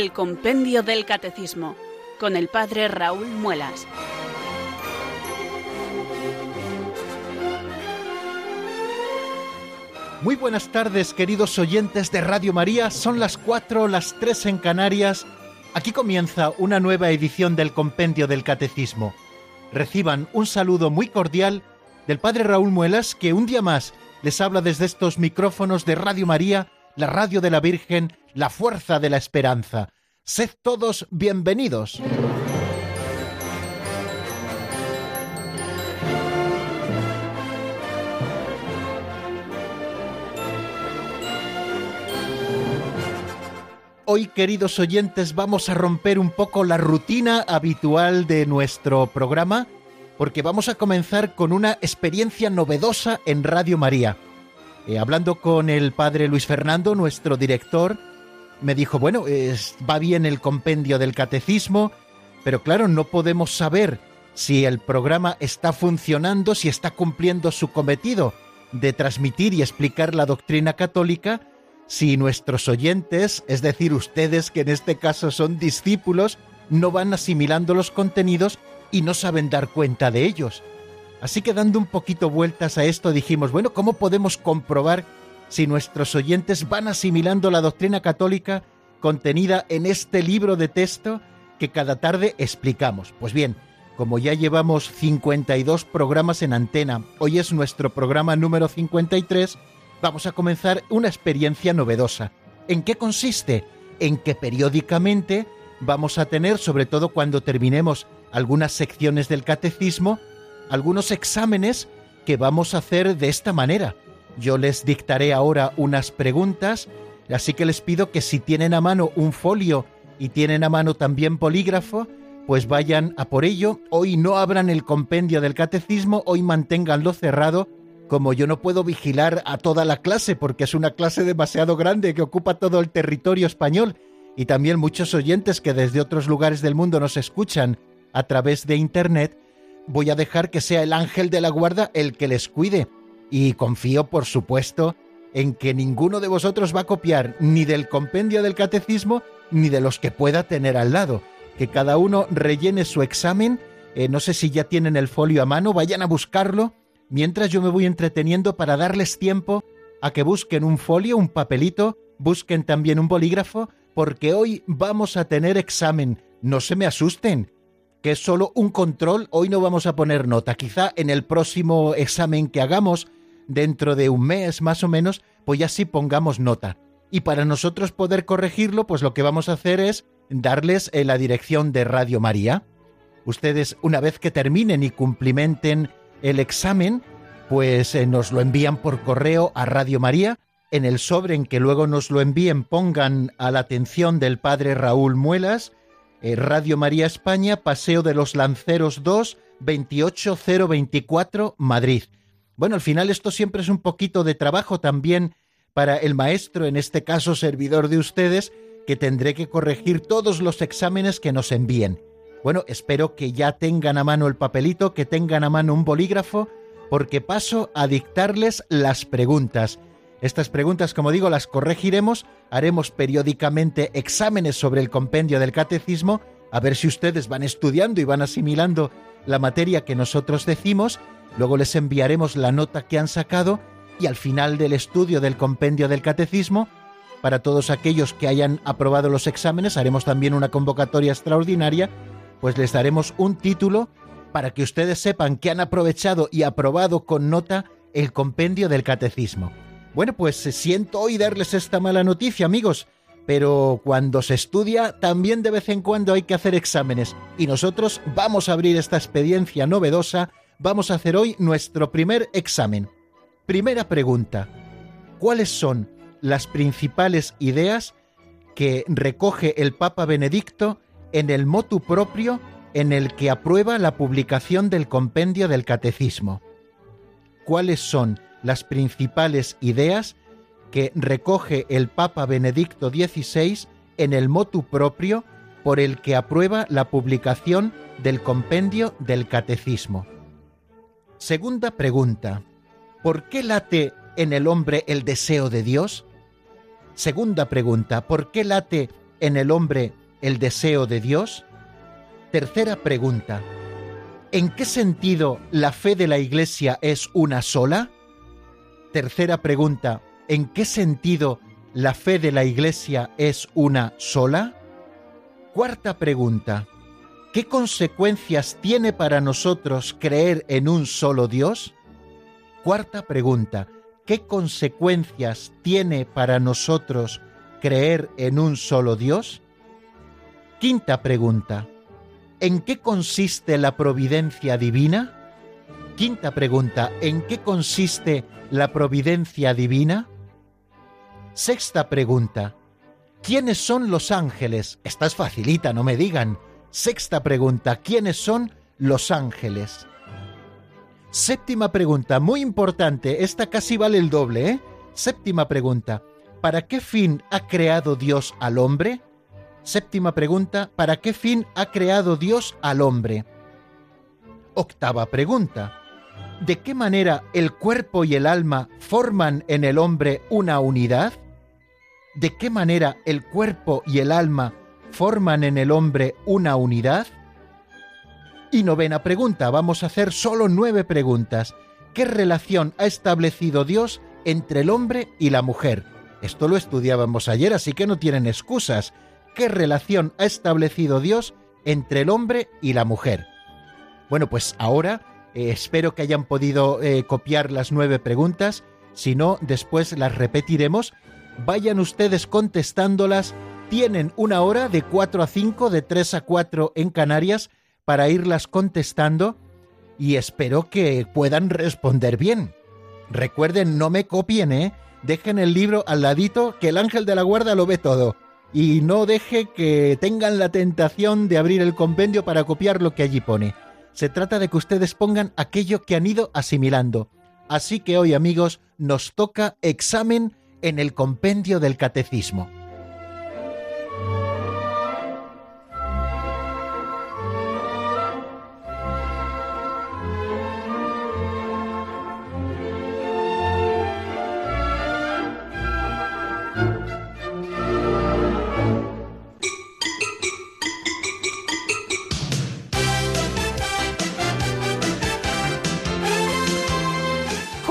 el Compendio del Catecismo con el Padre Raúl Muelas. Muy buenas tardes, queridos oyentes de Radio María. Son las 4, las 3 en Canarias. Aquí comienza una nueva edición del Compendio del Catecismo. Reciban un saludo muy cordial del Padre Raúl Muelas, que un día más les habla desde estos micrófonos de Radio María, la radio de la Virgen, la fuerza de la esperanza. Sed todos bienvenidos. Hoy, queridos oyentes, vamos a romper un poco la rutina habitual de nuestro programa, porque vamos a comenzar con una experiencia novedosa en Radio María. Eh, hablando con el padre Luis Fernando, nuestro director, me dijo, bueno, va bien el compendio del catecismo, pero claro, no podemos saber si el programa está funcionando, si está cumpliendo su cometido de transmitir y explicar la doctrina católica, si nuestros oyentes, es decir, ustedes que en este caso son discípulos, no van asimilando los contenidos y no saben dar cuenta de ellos. Así que dando un poquito vueltas a esto dijimos, bueno, ¿cómo podemos comprobar si nuestros oyentes van asimilando la doctrina católica contenida en este libro de texto que cada tarde explicamos? Pues bien, como ya llevamos 52 programas en antena, hoy es nuestro programa número 53, vamos a comenzar una experiencia novedosa. ¿En qué consiste? En que periódicamente vamos a tener, sobre todo cuando terminemos algunas secciones del catecismo, algunos exámenes que vamos a hacer de esta manera. Yo les dictaré ahora unas preguntas, así que les pido que si tienen a mano un folio y tienen a mano también polígrafo, pues vayan a por ello. Hoy no abran el compendio del catecismo, hoy manténganlo cerrado como yo no puedo vigilar a toda la clase porque es una clase demasiado grande que ocupa todo el territorio español y también muchos oyentes que desde otros lugares del mundo nos escuchan a través de Internet, voy a dejar que sea el ángel de la guarda el que les cuide. Y confío, por supuesto, en que ninguno de vosotros va a copiar ni del compendio del catecismo ni de los que pueda tener al lado. Que cada uno rellene su examen. Eh, no sé si ya tienen el folio a mano, vayan a buscarlo mientras yo me voy entreteniendo para darles tiempo a que busquen un folio, un papelito, busquen también un bolígrafo, porque hoy vamos a tener examen. No se me asusten, que es solo un control, hoy no vamos a poner nota. Quizá en el próximo examen que hagamos, dentro de un mes más o menos, pues ya sí pongamos nota. Y para nosotros poder corregirlo, pues lo que vamos a hacer es darles eh, la dirección de Radio María. Ustedes, una vez que terminen y cumplimenten el examen, pues eh, nos lo envían por correo a Radio María. En el sobre en que luego nos lo envíen pongan a la atención del padre Raúl Muelas, eh, Radio María España, Paseo de los Lanceros 2, 28024, Madrid. Bueno, al final esto siempre es un poquito de trabajo también para el maestro, en este caso servidor de ustedes, que tendré que corregir todos los exámenes que nos envíen. Bueno, espero que ya tengan a mano el papelito, que tengan a mano un bolígrafo, porque paso a dictarles las preguntas. Estas preguntas, como digo, las corregiremos, haremos periódicamente exámenes sobre el compendio del catecismo, a ver si ustedes van estudiando y van asimilando la materia que nosotros decimos, luego les enviaremos la nota que han sacado y al final del estudio del compendio del catecismo, para todos aquellos que hayan aprobado los exámenes, haremos también una convocatoria extraordinaria pues les daremos un título para que ustedes sepan que han aprovechado y aprobado con nota el compendio del catecismo. Bueno, pues siento hoy darles esta mala noticia, amigos, pero cuando se estudia también de vez en cuando hay que hacer exámenes y nosotros vamos a abrir esta experiencia novedosa, vamos a hacer hoy nuestro primer examen. Primera pregunta, ¿cuáles son las principales ideas que recoge el Papa Benedicto en el motu propio en el que aprueba la publicación del compendio del catecismo. ¿Cuáles son las principales ideas que recoge el Papa Benedicto XVI en el motu propio por el que aprueba la publicación del compendio del catecismo? Segunda pregunta. ¿Por qué late en el hombre el deseo de Dios? Segunda pregunta. ¿Por qué late en el hombre el deseo de Dios? Tercera pregunta. ¿En qué sentido la fe de la Iglesia es una sola? Tercera pregunta. ¿En qué sentido la fe de la Iglesia es una sola? Cuarta pregunta. ¿Qué consecuencias tiene para nosotros creer en un solo Dios? Cuarta pregunta. ¿Qué consecuencias tiene para nosotros creer en un solo Dios? Quinta pregunta. ¿En qué consiste la providencia divina? Quinta pregunta. ¿En qué consiste la providencia divina? Sexta pregunta. ¿Quiénes son los ángeles? Esta es facilita, no me digan. Sexta pregunta. ¿Quiénes son los ángeles? Séptima pregunta, muy importante, esta casi vale el doble, ¿eh? Séptima pregunta, ¿para qué fin ha creado Dios al hombre? Séptima pregunta, ¿para qué fin ha creado Dios al hombre? Octava pregunta, ¿de qué manera el cuerpo y el alma forman en el hombre una unidad? ¿De qué manera el cuerpo y el alma forman en el hombre una unidad? Y novena pregunta, vamos a hacer solo nueve preguntas. ¿Qué relación ha establecido Dios entre el hombre y la mujer? Esto lo estudiábamos ayer, así que no tienen excusas. ¿Qué relación ha establecido Dios entre el hombre y la mujer? Bueno, pues ahora eh, espero que hayan podido eh, copiar las nueve preguntas. Si no, después las repetiremos. Vayan ustedes contestándolas. Tienen una hora de 4 a 5, de 3 a 4 en Canarias para irlas contestando y espero que puedan responder bien. Recuerden, no me copien, ¿eh? Dejen el libro al ladito, que el ángel de la guarda lo ve todo. Y no deje que tengan la tentación de abrir el compendio para copiar lo que allí pone. Se trata de que ustedes pongan aquello que han ido asimilando. Así que hoy, amigos, nos toca examen en el compendio del catecismo.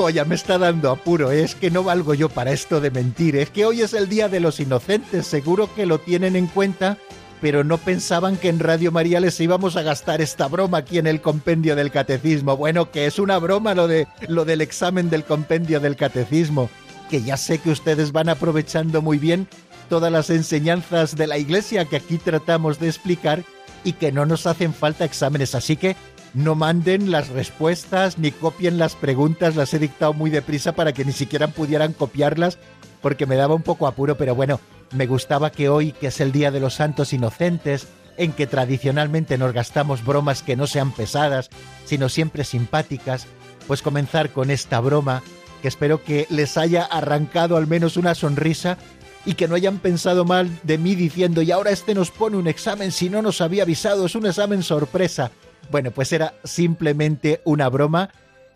Ya me está dando apuro, es que no valgo yo para esto de mentir, es que hoy es el Día de los Inocentes, seguro que lo tienen en cuenta, pero no pensaban que en Radio María les íbamos a gastar esta broma aquí en el compendio del catecismo. Bueno, que es una broma lo de lo del examen del compendio del catecismo, que ya sé que ustedes van aprovechando muy bien todas las enseñanzas de la Iglesia que aquí tratamos de explicar y que no nos hacen falta exámenes, así que no manden las respuestas ni copien las preguntas, las he dictado muy deprisa para que ni siquiera pudieran copiarlas porque me daba un poco apuro, pero bueno, me gustaba que hoy, que es el Día de los Santos Inocentes, en que tradicionalmente nos gastamos bromas que no sean pesadas, sino siempre simpáticas, pues comenzar con esta broma, que espero que les haya arrancado al menos una sonrisa y que no hayan pensado mal de mí diciendo, y ahora este nos pone un examen si no nos había avisado, es un examen sorpresa. Bueno, pues era simplemente una broma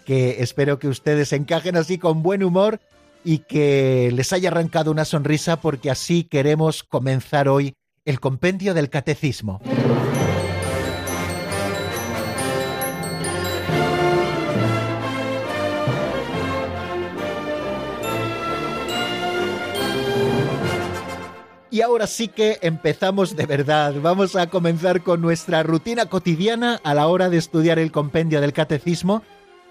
que espero que ustedes encajen así con buen humor y que les haya arrancado una sonrisa porque así queremos comenzar hoy el compendio del catecismo. Y ahora sí que empezamos de verdad. Vamos a comenzar con nuestra rutina cotidiana a la hora de estudiar el compendio del catecismo,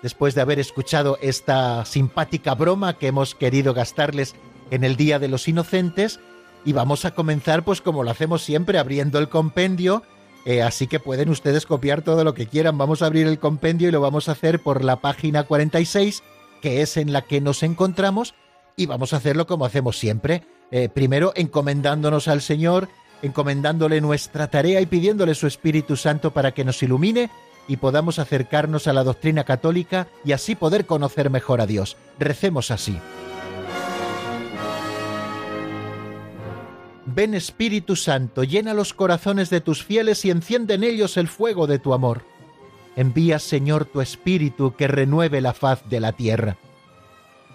después de haber escuchado esta simpática broma que hemos querido gastarles en el Día de los Inocentes. Y vamos a comenzar pues como lo hacemos siempre, abriendo el compendio. Eh, así que pueden ustedes copiar todo lo que quieran. Vamos a abrir el compendio y lo vamos a hacer por la página 46, que es en la que nos encontramos. Y vamos a hacerlo como hacemos siempre eh, primero encomendándonos al Señor, encomendándole nuestra tarea y pidiéndole su Espíritu Santo para que nos ilumine y podamos acercarnos a la doctrina católica y así poder conocer mejor a Dios. Recemos así. Ven Espíritu Santo, llena los corazones de tus fieles y enciende en ellos el fuego de tu amor. Envía, Señor, tu Espíritu que renueve la faz de la tierra.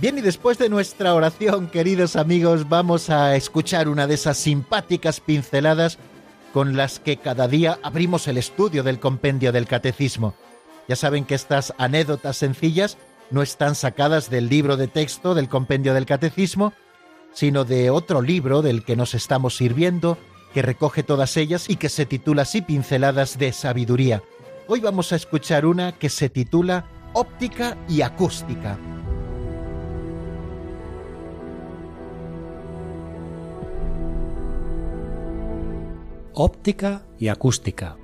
Bien, y después de nuestra oración, queridos amigos, vamos a escuchar una de esas simpáticas pinceladas con las que cada día abrimos el estudio del compendio del catecismo. Ya saben que estas anécdotas sencillas no están sacadas del libro de texto del compendio del catecismo, sino de otro libro del que nos estamos sirviendo, que recoge todas ellas y que se titula así Pinceladas de Sabiduría. Hoy vamos a escuchar una que se titula Óptica y Acústica. Óptica y acústica.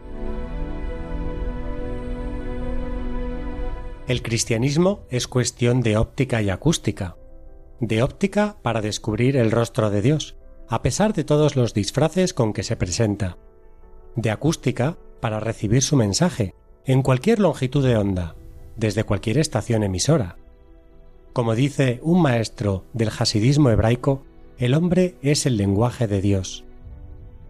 El cristianismo es cuestión de óptica y acústica. De óptica para descubrir el rostro de Dios, a pesar de todos los disfraces con que se presenta. De acústica para recibir su mensaje, en cualquier longitud de onda, desde cualquier estación emisora. Como dice un maestro del hasidismo hebraico, el hombre es el lenguaje de Dios.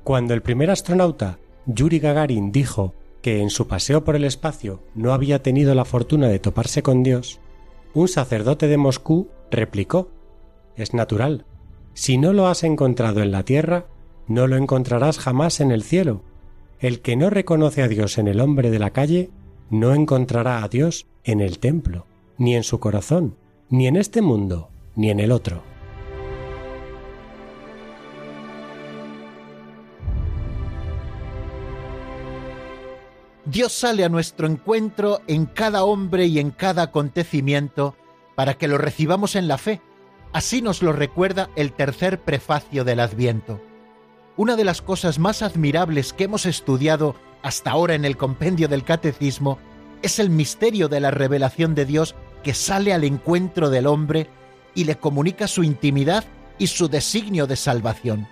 Cuando el primer astronauta, Yuri Gagarin, dijo que en su paseo por el espacio no había tenido la fortuna de toparse con Dios, un sacerdote de Moscú replicó Es natural. Si no lo has encontrado en la tierra, no lo encontrarás jamás en el cielo. El que no reconoce a Dios en el hombre de la calle, no encontrará a Dios en el templo, ni en su corazón, ni en este mundo, ni en el otro. Dios sale a nuestro encuentro en cada hombre y en cada acontecimiento para que lo recibamos en la fe. Así nos lo recuerda el tercer prefacio del Adviento. Una de las cosas más admirables que hemos estudiado hasta ahora en el compendio del Catecismo es el misterio de la revelación de Dios que sale al encuentro del hombre y le comunica su intimidad y su designio de salvación.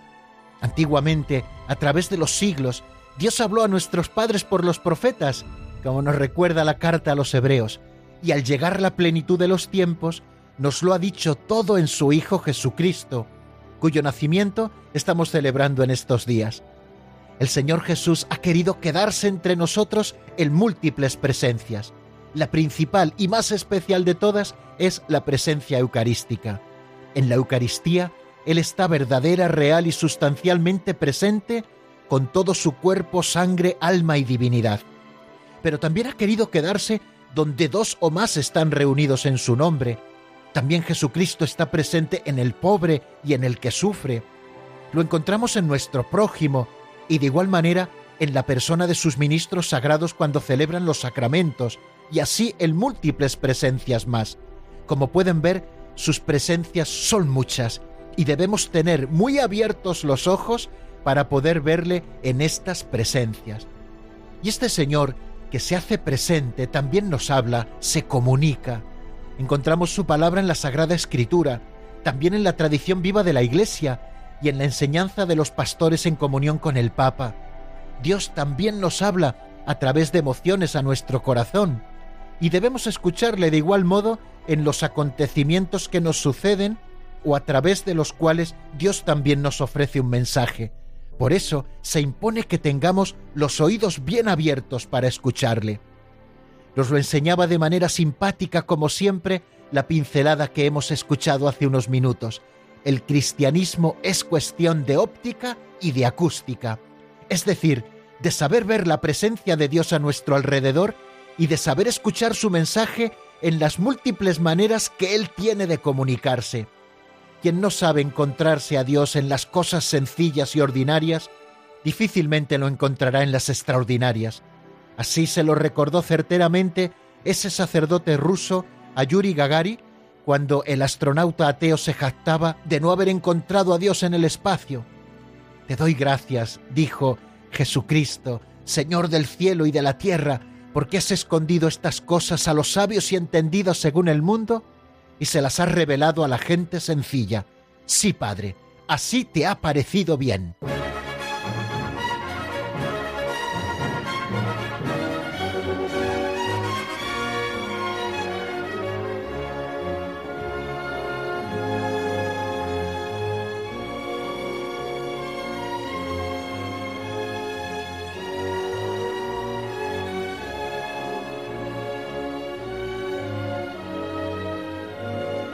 Antiguamente, a través de los siglos, Dios habló a nuestros padres por los profetas, como nos recuerda la carta a los hebreos, y al llegar la plenitud de los tiempos, nos lo ha dicho todo en su Hijo Jesucristo, cuyo nacimiento estamos celebrando en estos días. El Señor Jesús ha querido quedarse entre nosotros en múltiples presencias. La principal y más especial de todas es la presencia eucarística. En la Eucaristía, Él está verdadera, real y sustancialmente presente con todo su cuerpo, sangre, alma y divinidad. Pero también ha querido quedarse donde dos o más están reunidos en su nombre. También Jesucristo está presente en el pobre y en el que sufre. Lo encontramos en nuestro prójimo y de igual manera en la persona de sus ministros sagrados cuando celebran los sacramentos y así en múltiples presencias más. Como pueden ver, sus presencias son muchas y debemos tener muy abiertos los ojos para poder verle en estas presencias. Y este Señor que se hace presente también nos habla, se comunica. Encontramos su palabra en la Sagrada Escritura, también en la tradición viva de la Iglesia y en la enseñanza de los pastores en comunión con el Papa. Dios también nos habla a través de emociones a nuestro corazón y debemos escucharle de igual modo en los acontecimientos que nos suceden o a través de los cuales Dios también nos ofrece un mensaje. Por eso se impone que tengamos los oídos bien abiertos para escucharle. Nos lo enseñaba de manera simpática, como siempre, la pincelada que hemos escuchado hace unos minutos. El cristianismo es cuestión de óptica y de acústica, es decir, de saber ver la presencia de Dios a nuestro alrededor y de saber escuchar su mensaje en las múltiples maneras que Él tiene de comunicarse. Quien no sabe encontrarse a Dios en las cosas sencillas y ordinarias, difícilmente lo encontrará en las extraordinarias. Así se lo recordó certeramente ese sacerdote ruso a Gagari cuando el astronauta ateo se jactaba de no haber encontrado a Dios en el espacio. Te doy gracias, dijo Jesucristo, Señor del cielo y de la tierra, ¿Por qué has escondido estas cosas a los sabios y entendidos según el mundo y se las has revelado a la gente sencilla? Sí, Padre, así te ha parecido bien.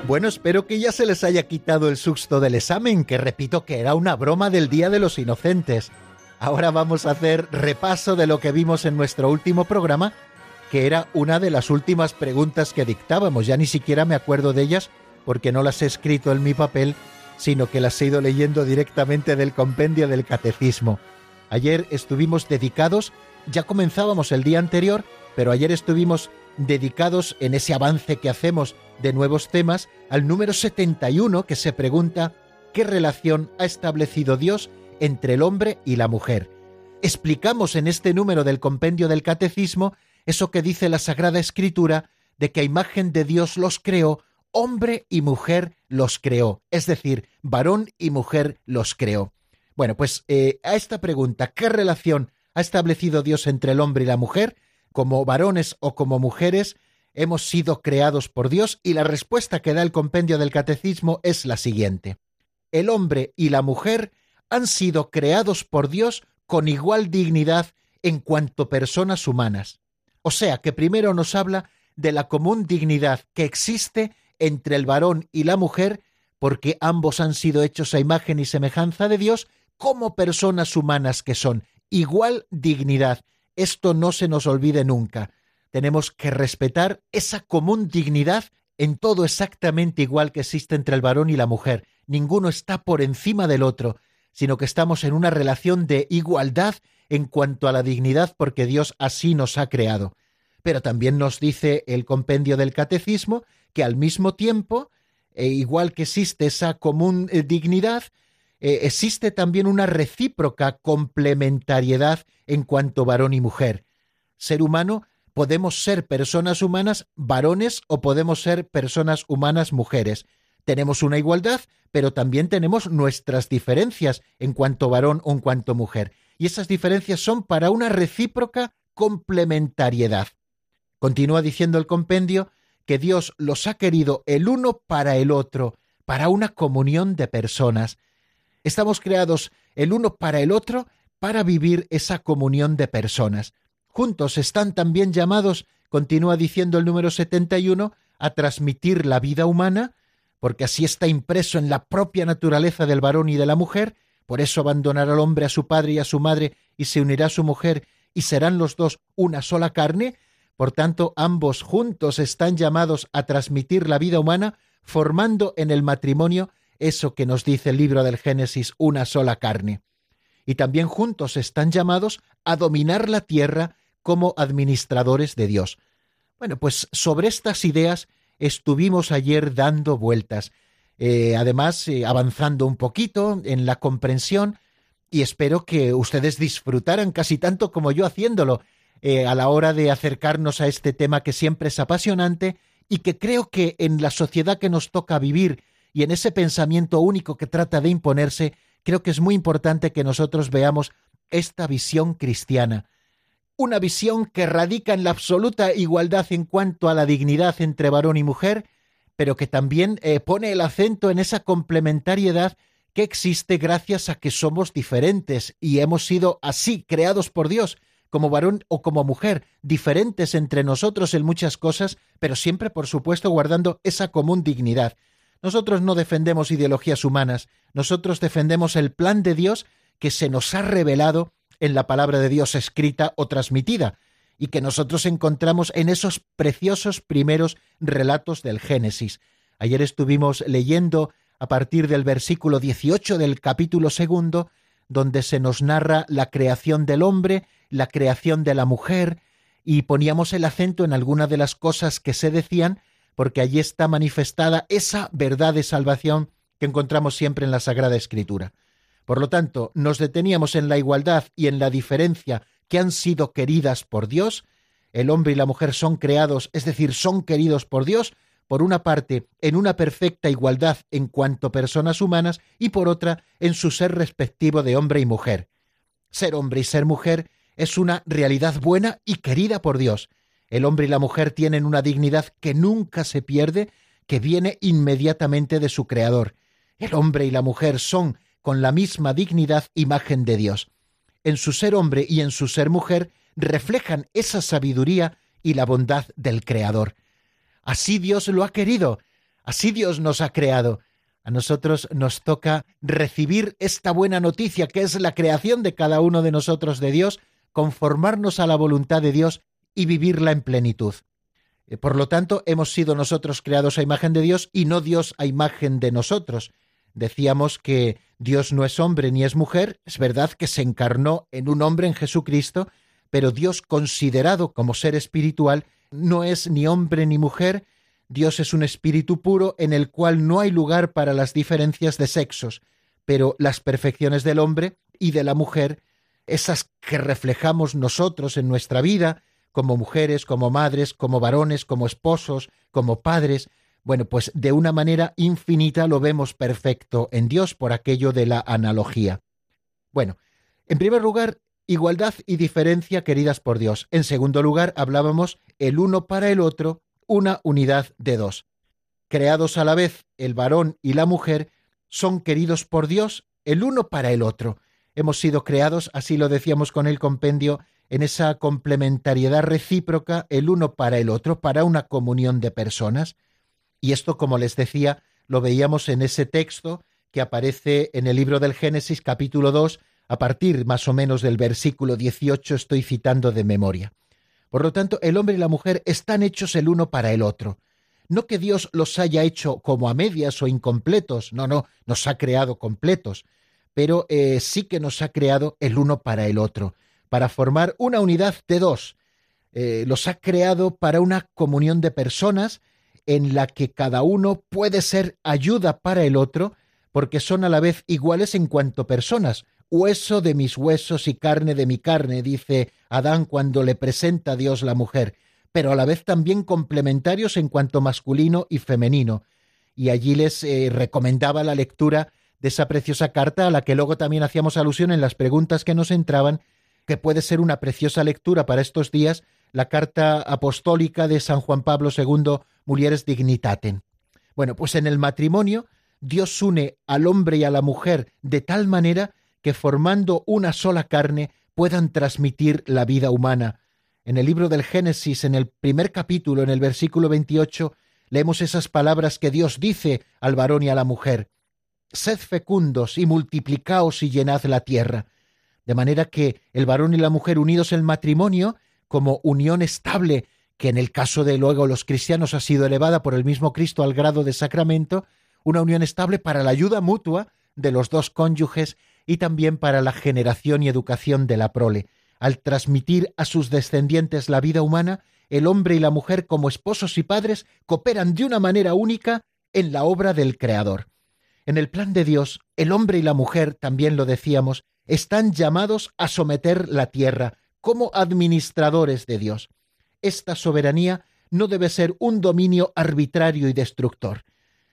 Bueno, espero que ya se les haya quitado el susto del examen, que repito que era una broma del Día de los Inocentes. Ahora vamos a hacer repaso de lo que vimos en nuestro último programa, que era una de las últimas preguntas que dictábamos. Ya ni siquiera me acuerdo de ellas porque no las he escrito en mi papel, sino que las he ido leyendo directamente del compendio del catecismo. Ayer estuvimos dedicados, ya comenzábamos el día anterior, pero ayer estuvimos dedicados en ese avance que hacemos de nuevos temas al número 71 que se pregunta ¿qué relación ha establecido Dios entre el hombre y la mujer? Explicamos en este número del compendio del Catecismo eso que dice la Sagrada Escritura de que a imagen de Dios los creó, hombre y mujer los creó, es decir, varón y mujer los creó. Bueno, pues eh, a esta pregunta, ¿qué relación ha establecido Dios entre el hombre y la mujer? Como varones o como mujeres, hemos sido creados por Dios y la respuesta que da el compendio del catecismo es la siguiente. El hombre y la mujer han sido creados por Dios con igual dignidad en cuanto personas humanas. O sea que primero nos habla de la común dignidad que existe entre el varón y la mujer, porque ambos han sido hechos a imagen y semejanza de Dios como personas humanas que son. Igual dignidad. Esto no se nos olvide nunca tenemos que respetar esa común dignidad en todo exactamente igual que existe entre el varón y la mujer. Ninguno está por encima del otro, sino que estamos en una relación de igualdad en cuanto a la dignidad porque Dios así nos ha creado. Pero también nos dice el compendio del catecismo que al mismo tiempo, e igual que existe esa común eh, dignidad, eh, existe también una recíproca complementariedad en cuanto varón y mujer. Ser humano podemos ser personas humanas varones o podemos ser personas humanas mujeres. Tenemos una igualdad, pero también tenemos nuestras diferencias en cuanto varón o en cuanto mujer. Y esas diferencias son para una recíproca complementariedad. Continúa diciendo el compendio que Dios los ha querido el uno para el otro, para una comunión de personas. Estamos creados el uno para el otro para vivir esa comunión de personas. Juntos están también llamados, continúa diciendo el número 71, a transmitir la vida humana, porque así está impreso en la propia naturaleza del varón y de la mujer, por eso abandonará al hombre a su padre y a su madre y se unirá a su mujer y serán los dos una sola carne, por tanto ambos juntos están llamados a transmitir la vida humana, formando en el matrimonio eso que nos dice el libro del Génesis, una sola carne. Y también juntos están llamados a dominar la tierra como administradores de Dios. Bueno, pues sobre estas ideas estuvimos ayer dando vueltas, eh, además eh, avanzando un poquito en la comprensión y espero que ustedes disfrutaran casi tanto como yo haciéndolo eh, a la hora de acercarnos a este tema que siempre es apasionante y que creo que en la sociedad que nos toca vivir y en ese pensamiento único que trata de imponerse, creo que es muy importante que nosotros veamos esta visión cristiana una visión que radica en la absoluta igualdad en cuanto a la dignidad entre varón y mujer, pero que también eh, pone el acento en esa complementariedad que existe gracias a que somos diferentes y hemos sido así creados por Dios, como varón o como mujer, diferentes entre nosotros en muchas cosas, pero siempre, por supuesto, guardando esa común dignidad. Nosotros no defendemos ideologías humanas, nosotros defendemos el plan de Dios que se nos ha revelado en la palabra de Dios escrita o transmitida, y que nosotros encontramos en esos preciosos primeros relatos del Génesis. Ayer estuvimos leyendo a partir del versículo 18 del capítulo segundo, donde se nos narra la creación del hombre, la creación de la mujer, y poníamos el acento en algunas de las cosas que se decían, porque allí está manifestada esa verdad de salvación que encontramos siempre en la Sagrada Escritura. Por lo tanto, nos deteníamos en la igualdad y en la diferencia que han sido queridas por Dios, el hombre y la mujer son creados, es decir, son queridos por Dios, por una parte, en una perfecta igualdad en cuanto personas humanas y por otra, en su ser respectivo de hombre y mujer. Ser hombre y ser mujer es una realidad buena y querida por Dios. El hombre y la mujer tienen una dignidad que nunca se pierde, que viene inmediatamente de su Creador. El hombre y la mujer son, con la misma dignidad, imagen de Dios. En su ser hombre y en su ser mujer reflejan esa sabiduría y la bondad del Creador. Así Dios lo ha querido, así Dios nos ha creado. A nosotros nos toca recibir esta buena noticia que es la creación de cada uno de nosotros de Dios, conformarnos a la voluntad de Dios y vivirla en plenitud. Eh, por lo tanto, hemos sido nosotros creados a imagen de Dios y no Dios a imagen de nosotros. Decíamos que Dios no es hombre ni es mujer, es verdad que se encarnó en un hombre en Jesucristo, pero Dios considerado como ser espiritual no es ni hombre ni mujer, Dios es un espíritu puro en el cual no hay lugar para las diferencias de sexos, pero las perfecciones del hombre y de la mujer, esas que reflejamos nosotros en nuestra vida, como mujeres, como madres, como varones, como esposos, como padres, bueno, pues de una manera infinita lo vemos perfecto en Dios por aquello de la analogía. Bueno, en primer lugar, igualdad y diferencia queridas por Dios. En segundo lugar, hablábamos el uno para el otro, una unidad de dos. Creados a la vez, el varón y la mujer son queridos por Dios el uno para el otro. Hemos sido creados, así lo decíamos con el compendio, en esa complementariedad recíproca el uno para el otro, para una comunión de personas. Y esto, como les decía, lo veíamos en ese texto que aparece en el libro del Génesis capítulo 2, a partir más o menos del versículo 18 estoy citando de memoria. Por lo tanto, el hombre y la mujer están hechos el uno para el otro. No que Dios los haya hecho como a medias o incompletos, no, no, nos ha creado completos, pero eh, sí que nos ha creado el uno para el otro, para formar una unidad de dos. Eh, los ha creado para una comunión de personas en la que cada uno puede ser ayuda para el otro, porque son a la vez iguales en cuanto personas, hueso de mis huesos y carne de mi carne, dice Adán cuando le presenta a Dios la mujer, pero a la vez también complementarios en cuanto masculino y femenino. Y allí les eh, recomendaba la lectura de esa preciosa carta a la que luego también hacíamos alusión en las preguntas que nos entraban, que puede ser una preciosa lectura para estos días, la carta apostólica de San Juan Pablo II, Mulieres Dignitatem. Bueno, pues en el matrimonio Dios une al hombre y a la mujer de tal manera que formando una sola carne puedan transmitir la vida humana. En el libro del Génesis, en el primer capítulo, en el versículo 28, leemos esas palabras que Dios dice al varón y a la mujer. Sed fecundos y multiplicaos y llenad la tierra. De manera que el varón y la mujer unidos en matrimonio, como unión estable, que en el caso de luego los cristianos ha sido elevada por el mismo Cristo al grado de sacramento, una unión estable para la ayuda mutua de los dos cónyuges y también para la generación y educación de la prole. Al transmitir a sus descendientes la vida humana, el hombre y la mujer como esposos y padres cooperan de una manera única en la obra del Creador. En el plan de Dios, el hombre y la mujer, también lo decíamos, están llamados a someter la tierra como administradores de Dios. Esta soberanía no debe ser un dominio arbitrario y destructor.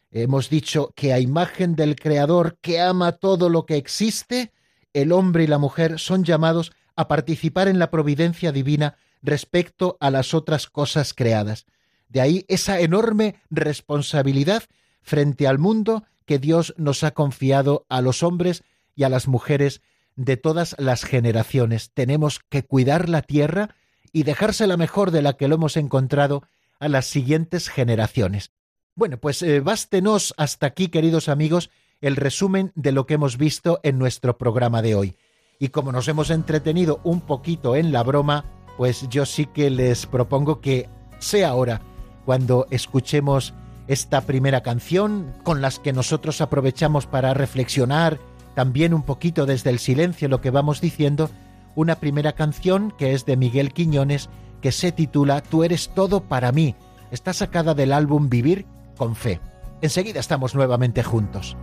Hemos dicho que a imagen del Creador que ama todo lo que existe, el hombre y la mujer son llamados a participar en la providencia divina respecto a las otras cosas creadas. De ahí esa enorme responsabilidad frente al mundo que Dios nos ha confiado a los hombres y a las mujeres de todas las generaciones. Tenemos que cuidar la tierra y dejársela mejor de la que lo hemos encontrado a las siguientes generaciones. Bueno, pues eh, bástenos hasta aquí, queridos amigos, el resumen de lo que hemos visto en nuestro programa de hoy. Y como nos hemos entretenido un poquito en la broma, pues yo sí que les propongo que sea ahora cuando escuchemos esta primera canción con las que nosotros aprovechamos para reflexionar también un poquito desde el silencio lo que vamos diciendo, una primera canción que es de Miguel Quiñones que se titula Tú eres todo para mí. Está sacada del álbum Vivir con Fe. Enseguida estamos nuevamente juntos.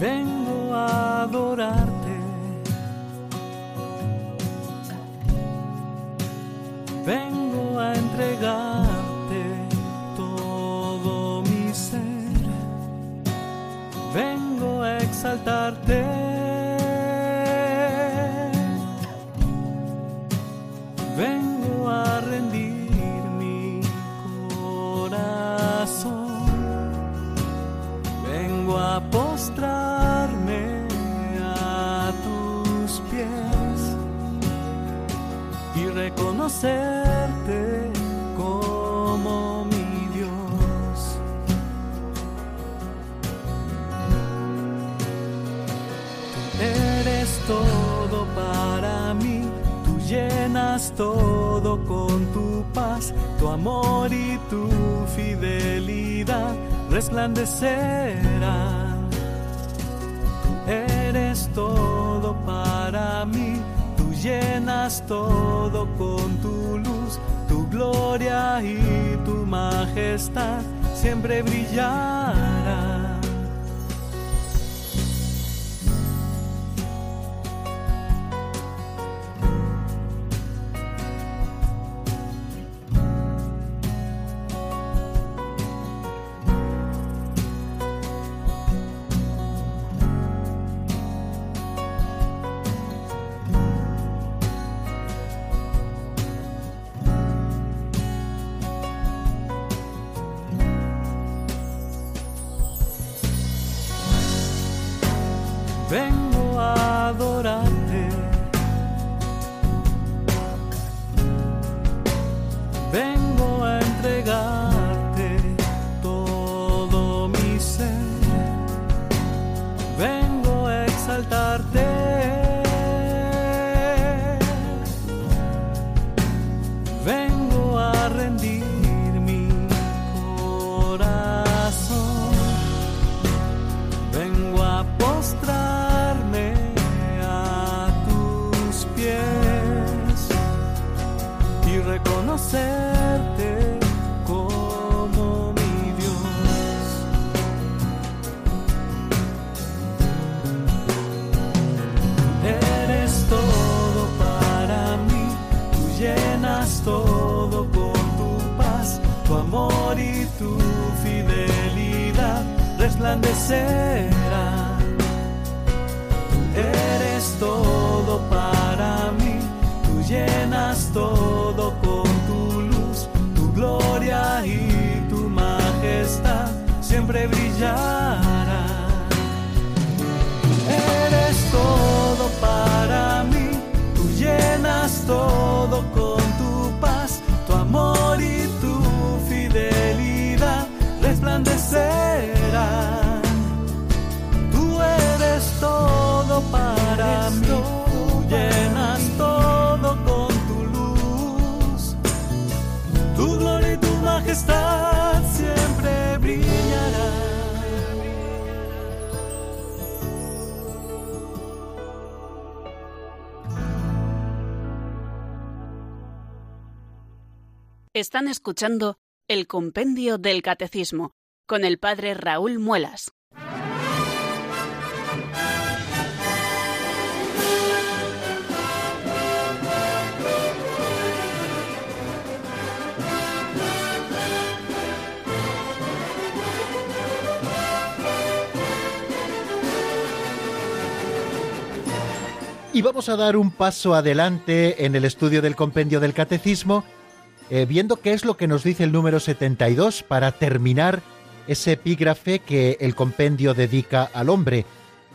Vengo a adorarte. Vengo a entregar vengo a exaltarte. Vengo a rendir mi corazón, vengo a postrarme a tus pies y reconocerte todo para mí, tú llenas todo con tu paz, tu amor y tu fidelidad resplandecerán. Tú eres todo para mí, tú llenas todo con tu luz, tu gloria y tu majestad siempre brillará. Siempre Están escuchando el Compendio del Catecismo con el Padre Raúl Muelas. Y vamos a dar un paso adelante en el estudio del compendio del catecismo, eh, viendo qué es lo que nos dice el número 72 para terminar ese epígrafe que el compendio dedica al hombre.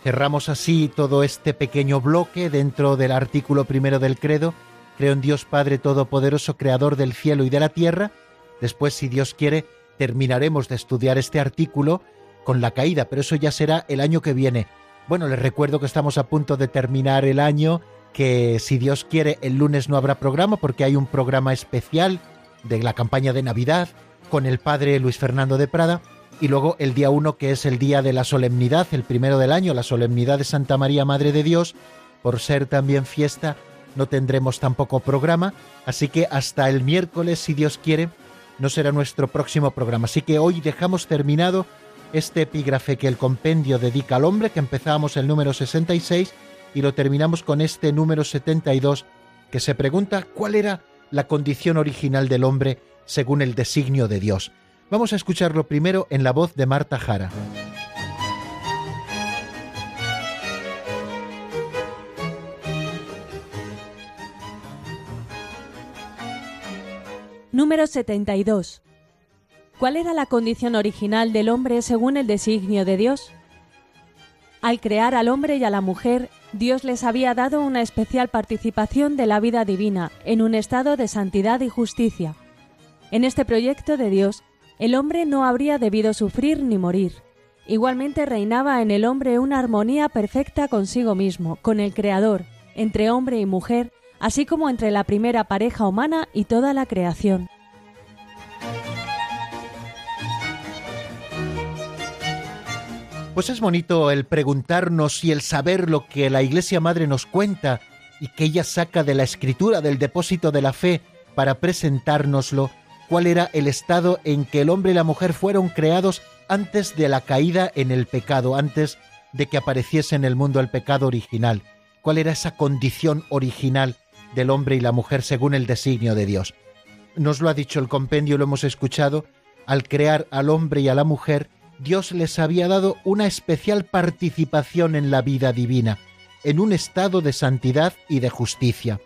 Cerramos así todo este pequeño bloque dentro del artículo primero del credo. Creo en Dios Padre Todopoderoso, Creador del cielo y de la tierra. Después, si Dios quiere, terminaremos de estudiar este artículo con la caída, pero eso ya será el año que viene. Bueno, les recuerdo que estamos a punto de terminar el año, que si Dios quiere el lunes no habrá programa porque hay un programa especial de la campaña de Navidad con el padre Luis Fernando de Prada y luego el día 1 que es el día de la solemnidad, el primero del año, la solemnidad de Santa María Madre de Dios, por ser también fiesta no tendremos tampoco programa, así que hasta el miércoles, si Dios quiere, no será nuestro próximo programa. Así que hoy dejamos terminado este epígrafe que el compendio dedica al hombre, que empezamos el número 66 y lo terminamos con este número 72, que se pregunta cuál era la condición original del hombre según el designio de Dios. Vamos a escucharlo primero en la voz de Marta Jara. Número 72. ¿Cuál era la condición original del hombre según el designio de Dios? Al crear al hombre y a la mujer, Dios les había dado una especial participación de la vida divina en un estado de santidad y justicia. En este proyecto de Dios, el hombre no habría debido sufrir ni morir. Igualmente reinaba en el hombre una armonía perfecta consigo mismo, con el Creador, entre hombre y mujer, así como entre la primera pareja humana y toda la creación. Pues es bonito el preguntarnos y el saber lo que la Iglesia Madre nos cuenta y que ella saca de la escritura del depósito de la fe para presentárnoslo, cuál era el estado en que el hombre y la mujer fueron creados antes de la caída en el pecado, antes de que apareciese en el mundo el pecado original, cuál era esa condición original del hombre y la mujer según el designio de Dios. Nos lo ha dicho el compendio, lo hemos escuchado, al crear al hombre y a la mujer, Dios les había dado una especial participación en la vida divina, en un estado de santidad y de justicia.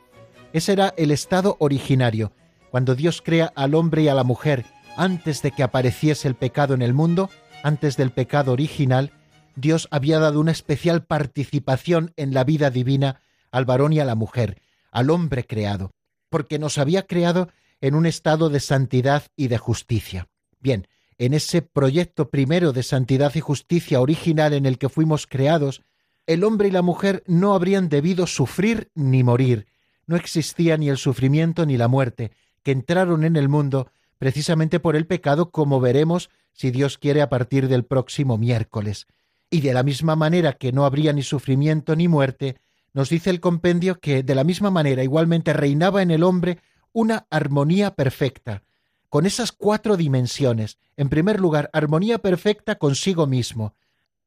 Ese era el estado originario. Cuando Dios crea al hombre y a la mujer antes de que apareciese el pecado en el mundo, antes del pecado original, Dios había dado una especial participación en la vida divina al varón y a la mujer, al hombre creado, porque nos había creado en un estado de santidad y de justicia. Bien, en ese proyecto primero de santidad y justicia original en el que fuimos creados, el hombre y la mujer no habrían debido sufrir ni morir. No existía ni el sufrimiento ni la muerte, que entraron en el mundo precisamente por el pecado, como veremos, si Dios quiere, a partir del próximo miércoles. Y de la misma manera que no habría ni sufrimiento ni muerte, nos dice el compendio que de la misma manera igualmente reinaba en el hombre una armonía perfecta, con esas cuatro dimensiones. En primer lugar, armonía perfecta consigo mismo,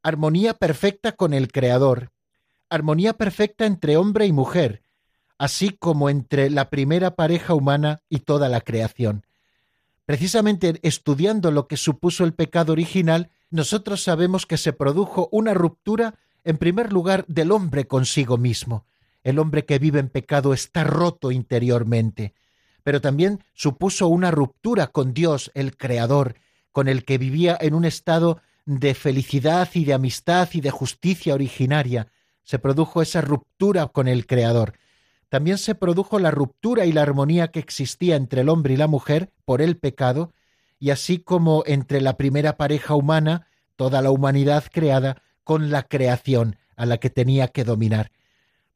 armonía perfecta con el Creador, armonía perfecta entre hombre y mujer, así como entre la primera pareja humana y toda la creación. Precisamente estudiando lo que supuso el pecado original, nosotros sabemos que se produjo una ruptura, en primer lugar, del hombre consigo mismo. El hombre que vive en pecado está roto interiormente pero también supuso una ruptura con Dios, el Creador, con el que vivía en un estado de felicidad y de amistad y de justicia originaria. Se produjo esa ruptura con el Creador. También se produjo la ruptura y la armonía que existía entre el hombre y la mujer por el pecado, y así como entre la primera pareja humana, toda la humanidad creada, con la creación a la que tenía que dominar.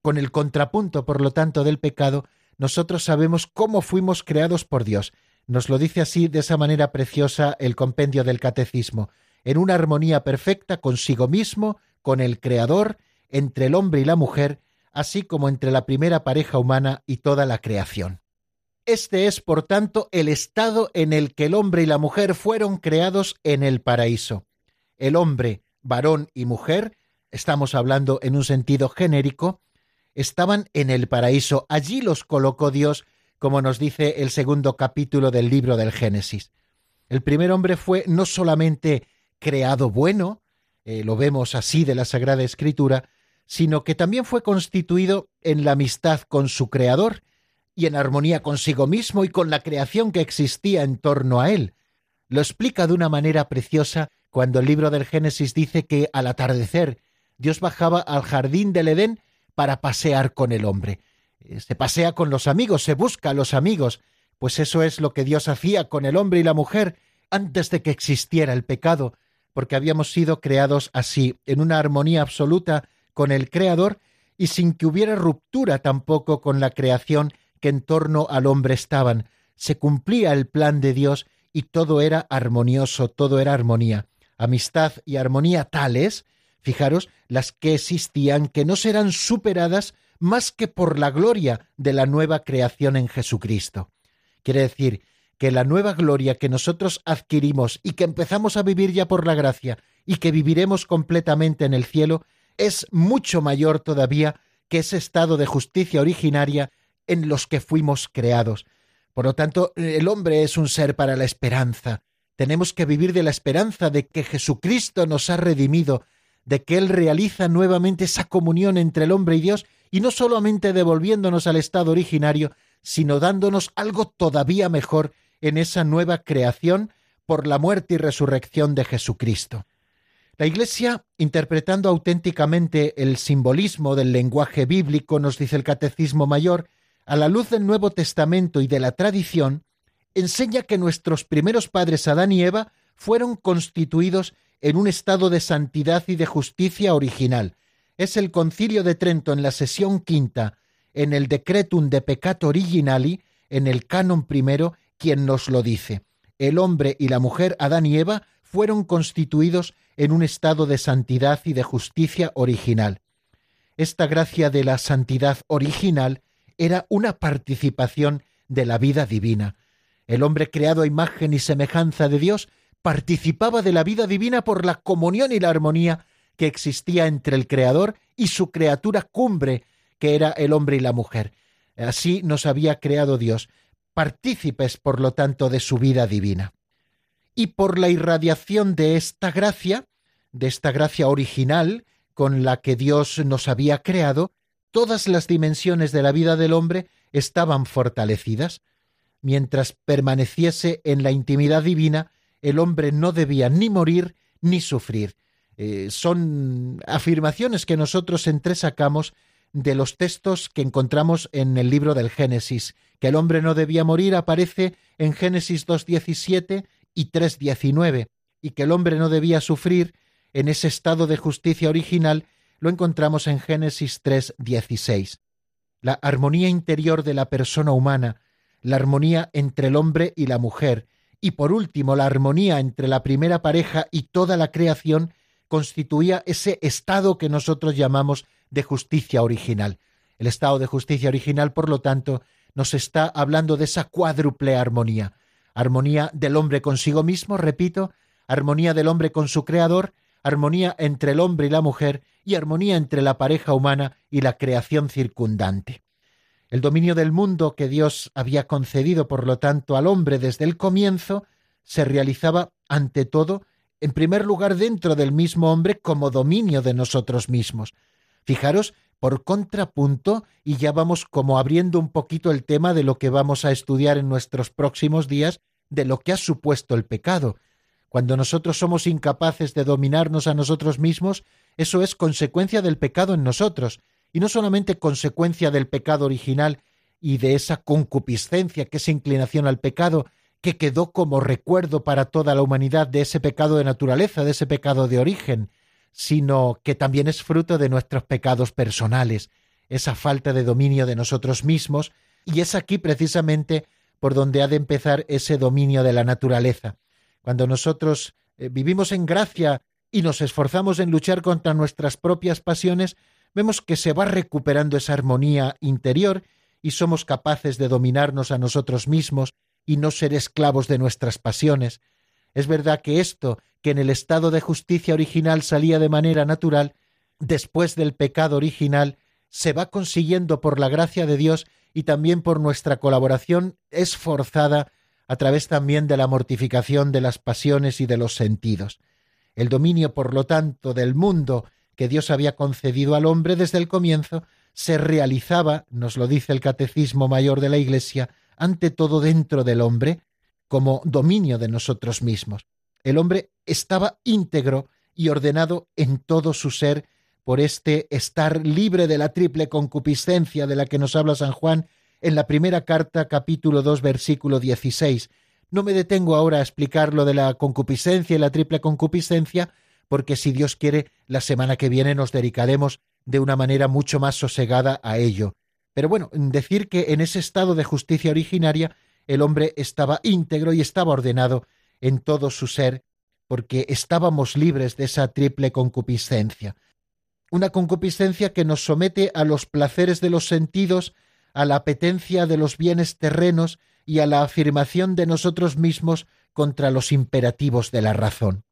Con el contrapunto, por lo tanto, del pecado, nosotros sabemos cómo fuimos creados por Dios. Nos lo dice así de esa manera preciosa el compendio del catecismo, en una armonía perfecta consigo mismo, con el Creador, entre el hombre y la mujer, así como entre la primera pareja humana y toda la creación. Este es, por tanto, el estado en el que el hombre y la mujer fueron creados en el paraíso. El hombre, varón y mujer, estamos hablando en un sentido genérico, estaban en el paraíso. Allí los colocó Dios, como nos dice el segundo capítulo del libro del Génesis. El primer hombre fue no solamente creado bueno, eh, lo vemos así de la Sagrada Escritura, sino que también fue constituido en la amistad con su Creador y en armonía consigo mismo y con la creación que existía en torno a él. Lo explica de una manera preciosa cuando el libro del Génesis dice que al atardecer Dios bajaba al jardín del Edén para pasear con el hombre. Eh, se pasea con los amigos, se busca a los amigos, pues eso es lo que Dios hacía con el hombre y la mujer antes de que existiera el pecado, porque habíamos sido creados así, en una armonía absoluta con el Creador y sin que hubiera ruptura tampoco con la creación que en torno al hombre estaban. Se cumplía el plan de Dios y todo era armonioso, todo era armonía. Amistad y armonía tales Fijaros, las que existían que no serán superadas más que por la gloria de la nueva creación en Jesucristo. Quiere decir que la nueva gloria que nosotros adquirimos y que empezamos a vivir ya por la gracia y que viviremos completamente en el cielo es mucho mayor todavía que ese estado de justicia originaria en los que fuimos creados. Por lo tanto, el hombre es un ser para la esperanza. Tenemos que vivir de la esperanza de que Jesucristo nos ha redimido, de que Él realiza nuevamente esa comunión entre el hombre y Dios, y no solamente devolviéndonos al estado originario, sino dándonos algo todavía mejor en esa nueva creación por la muerte y resurrección de Jesucristo. La Iglesia, interpretando auténticamente el simbolismo del lenguaje bíblico, nos dice el Catecismo Mayor, a la luz del Nuevo Testamento y de la tradición, enseña que nuestros primeros padres Adán y Eva fueron constituidos en un estado de santidad y de justicia original. Es el Concilio de Trento en la sesión quinta, en el Decretum de Peccato Originali, en el Canon primero, quien nos lo dice el hombre y la mujer Adán y Eva fueron constituidos en un estado de santidad y de justicia original. Esta gracia de la santidad original era una participación de la vida divina. El hombre creado a imagen y semejanza de Dios participaba de la vida divina por la comunión y la armonía que existía entre el Creador y su criatura cumbre, que era el hombre y la mujer. Así nos había creado Dios, partícipes, por lo tanto, de su vida divina. Y por la irradiación de esta gracia, de esta gracia original con la que Dios nos había creado, todas las dimensiones de la vida del hombre estaban fortalecidas. Mientras permaneciese en la intimidad divina, el hombre no debía ni morir ni sufrir. Eh, son afirmaciones que nosotros entresacamos de los textos que encontramos en el libro del Génesis. Que el hombre no debía morir aparece en Génesis 2.17 y 3.19, y que el hombre no debía sufrir en ese estado de justicia original lo encontramos en Génesis 3.16. La armonía interior de la persona humana, la armonía entre el hombre y la mujer, y por último la armonía entre la primera pareja y toda la creación, constituía ese estado que nosotros llamamos de justicia original. El estado de justicia original, por lo tanto, nos está hablando de esa cuádruple armonía. Armonía del hombre consigo mismo, repito, armonía del hombre con su creador, armonía entre el hombre y la mujer y armonía entre la pareja humana y la creación circundante. El dominio del mundo que Dios había concedido, por lo tanto, al hombre desde el comienzo, se realizaba, ante todo, en primer lugar dentro del mismo hombre como dominio de nosotros mismos. Fijaros, por contrapunto, y ya vamos como abriendo un poquito el tema de lo que vamos a estudiar en nuestros próximos días, de lo que ha supuesto el pecado. Cuando nosotros somos incapaces de dominarnos a nosotros mismos, eso es consecuencia del pecado en nosotros, y no solamente consecuencia del pecado original y de esa concupiscencia, que es inclinación al pecado, que quedó como recuerdo para toda la humanidad de ese pecado de naturaleza, de ese pecado de origen, sino que también es fruto de nuestros pecados personales, esa falta de dominio de nosotros mismos, y es aquí precisamente por donde ha de empezar ese dominio de la naturaleza. Cuando nosotros eh, vivimos en gracia y nos esforzamos en luchar contra nuestras propias pasiones, vemos que se va recuperando esa armonía interior y somos capaces de dominarnos a nosotros mismos y no ser esclavos de nuestras pasiones, es verdad que esto, que en el estado de justicia original salía de manera natural, después del pecado original, se va consiguiendo por la gracia de Dios y también por nuestra colaboración esforzada a través también de la mortificación de las pasiones y de los sentidos. El dominio, por lo tanto, del mundo que Dios había concedido al hombre desde el comienzo, se realizaba, nos lo dice el Catecismo Mayor de la Iglesia, ante todo dentro del hombre, como dominio de nosotros mismos. El hombre estaba íntegro y ordenado en todo su ser por este estar libre de la triple concupiscencia de la que nos habla San Juan en la primera carta capítulo 2 versículo 16. No me detengo ahora a explicar lo de la concupiscencia y la triple concupiscencia, porque si Dios quiere, la semana que viene nos dedicaremos de una manera mucho más sosegada a ello. Pero bueno, decir que en ese estado de justicia originaria el hombre estaba íntegro y estaba ordenado en todo su ser, porque estábamos libres de esa triple concupiscencia. Una concupiscencia que nos somete a los placeres de los sentidos, a la apetencia de los bienes terrenos y a la afirmación de nosotros mismos contra los imperativos de la razón.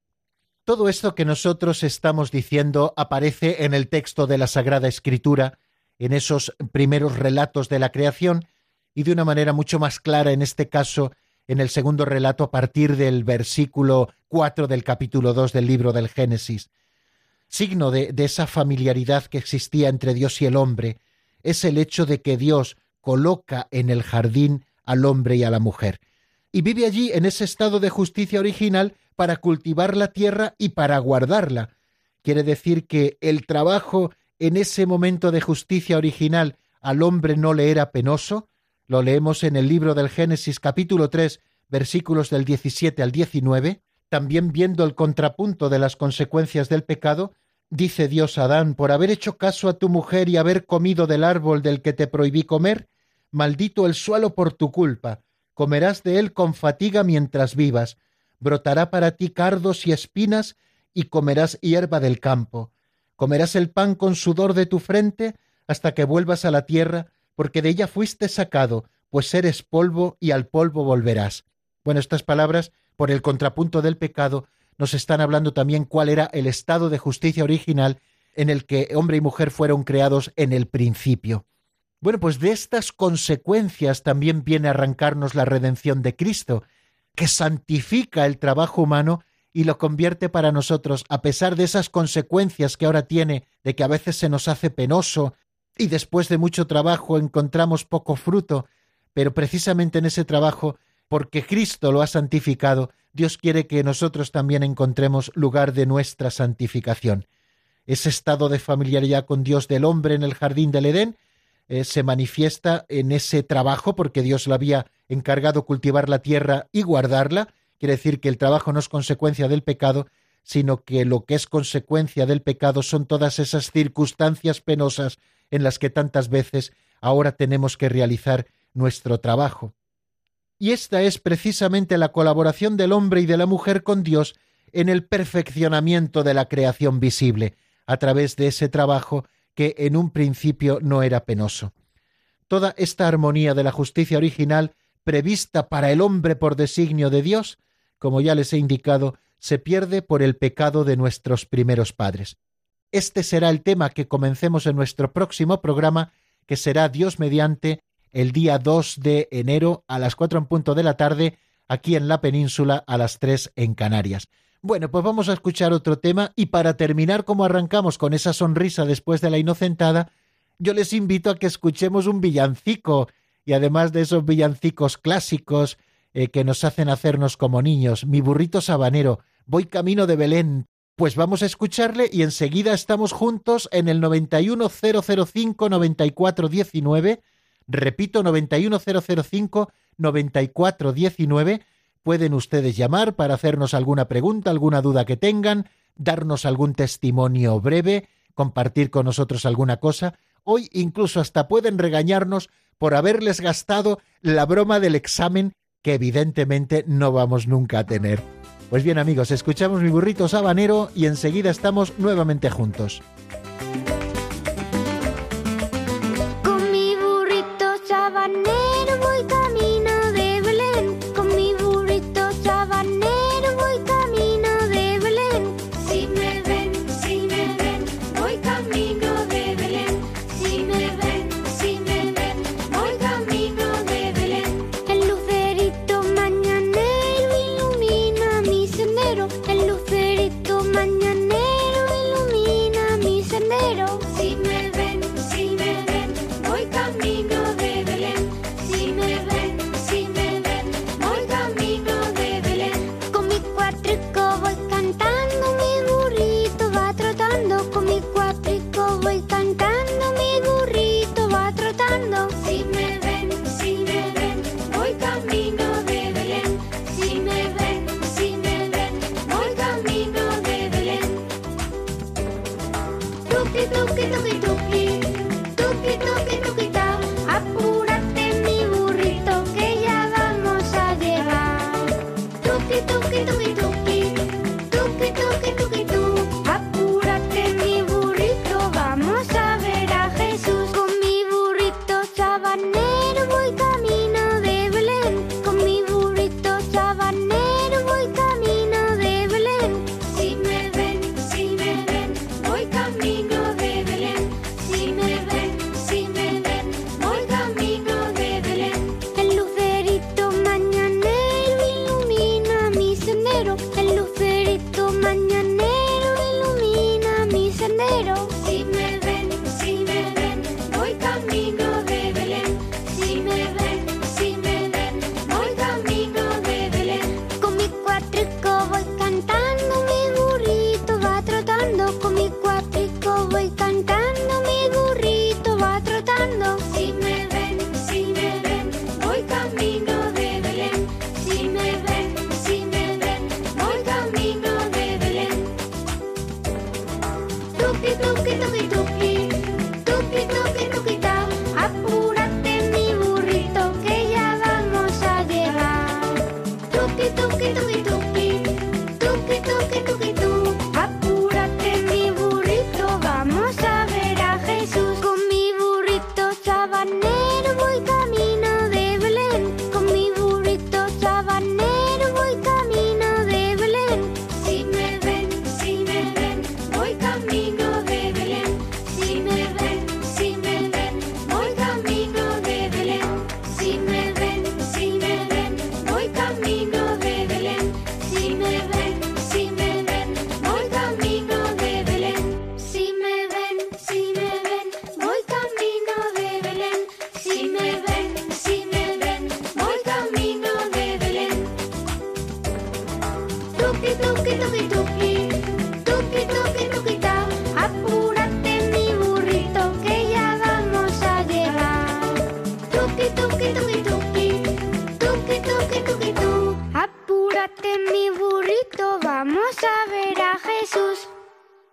Todo esto que nosotros estamos diciendo aparece en el texto de la Sagrada Escritura, en esos primeros relatos de la creación, y de una manera mucho más clara en este caso en el segundo relato a partir del versículo 4 del capítulo 2 del libro del Génesis. Signo de, de esa familiaridad que existía entre Dios y el hombre es el hecho de que Dios coloca en el jardín al hombre y a la mujer, y vive allí en ese estado de justicia original para cultivar la tierra y para guardarla. Quiere decir que el trabajo en ese momento de justicia original al hombre no le era penoso, lo leemos en el libro del Génesis capítulo 3 versículos del 17 al 19, también viendo el contrapunto de las consecuencias del pecado, dice Dios a Adán, por haber hecho caso a tu mujer y haber comido del árbol del que te prohibí comer, maldito el suelo por tu culpa, comerás de él con fatiga mientras vivas, brotará para ti cardos y espinas, y comerás hierba del campo. Comerás el pan con sudor de tu frente hasta que vuelvas a la tierra, porque de ella fuiste sacado, pues eres polvo y al polvo volverás. Bueno, estas palabras, por el contrapunto del pecado, nos están hablando también cuál era el estado de justicia original en el que hombre y mujer fueron creados en el principio. Bueno, pues de estas consecuencias también viene a arrancarnos la redención de Cristo, que santifica el trabajo humano y lo convierte para nosotros, a pesar de esas consecuencias que ahora tiene, de que a veces se nos hace penoso y después de mucho trabajo encontramos poco fruto, pero precisamente en ese trabajo, porque Cristo lo ha santificado, Dios quiere que nosotros también encontremos lugar de nuestra santificación. Ese estado de familiaridad con Dios del hombre en el jardín del Edén eh, se manifiesta en ese trabajo porque Dios le había encargado cultivar la tierra y guardarla. Quiere decir que el trabajo no es consecuencia del pecado, sino que lo que es consecuencia del pecado son todas esas circunstancias penosas en las que tantas veces ahora tenemos que realizar nuestro trabajo. Y esta es precisamente la colaboración del hombre y de la mujer con Dios en el perfeccionamiento de la creación visible, a través de ese trabajo que en un principio no era penoso. Toda esta armonía de la justicia original, prevista para el hombre por designio de Dios, como ya les he indicado, se pierde por el pecado de nuestros primeros padres. Este será el tema que comencemos en nuestro próximo programa, que será Dios mediante el día 2 de enero a las 4 en punto de la tarde, aquí en la península a las 3 en Canarias. Bueno, pues vamos a escuchar otro tema y para terminar como arrancamos con esa sonrisa después de la inocentada, yo les invito a que escuchemos un villancico y además de esos villancicos clásicos eh, que nos hacen hacernos como niños, mi burrito sabanero, voy camino de Belén, pues vamos a escucharle y enseguida estamos juntos en el 910059419, repito 910059419 Pueden ustedes llamar para hacernos alguna pregunta, alguna duda que tengan, darnos algún testimonio breve, compartir con nosotros alguna cosa. Hoy incluso hasta pueden regañarnos por haberles gastado la broma del examen que evidentemente no vamos nunca a tener. Pues bien amigos, escuchamos mi burrito sabanero y enseguida estamos nuevamente juntos.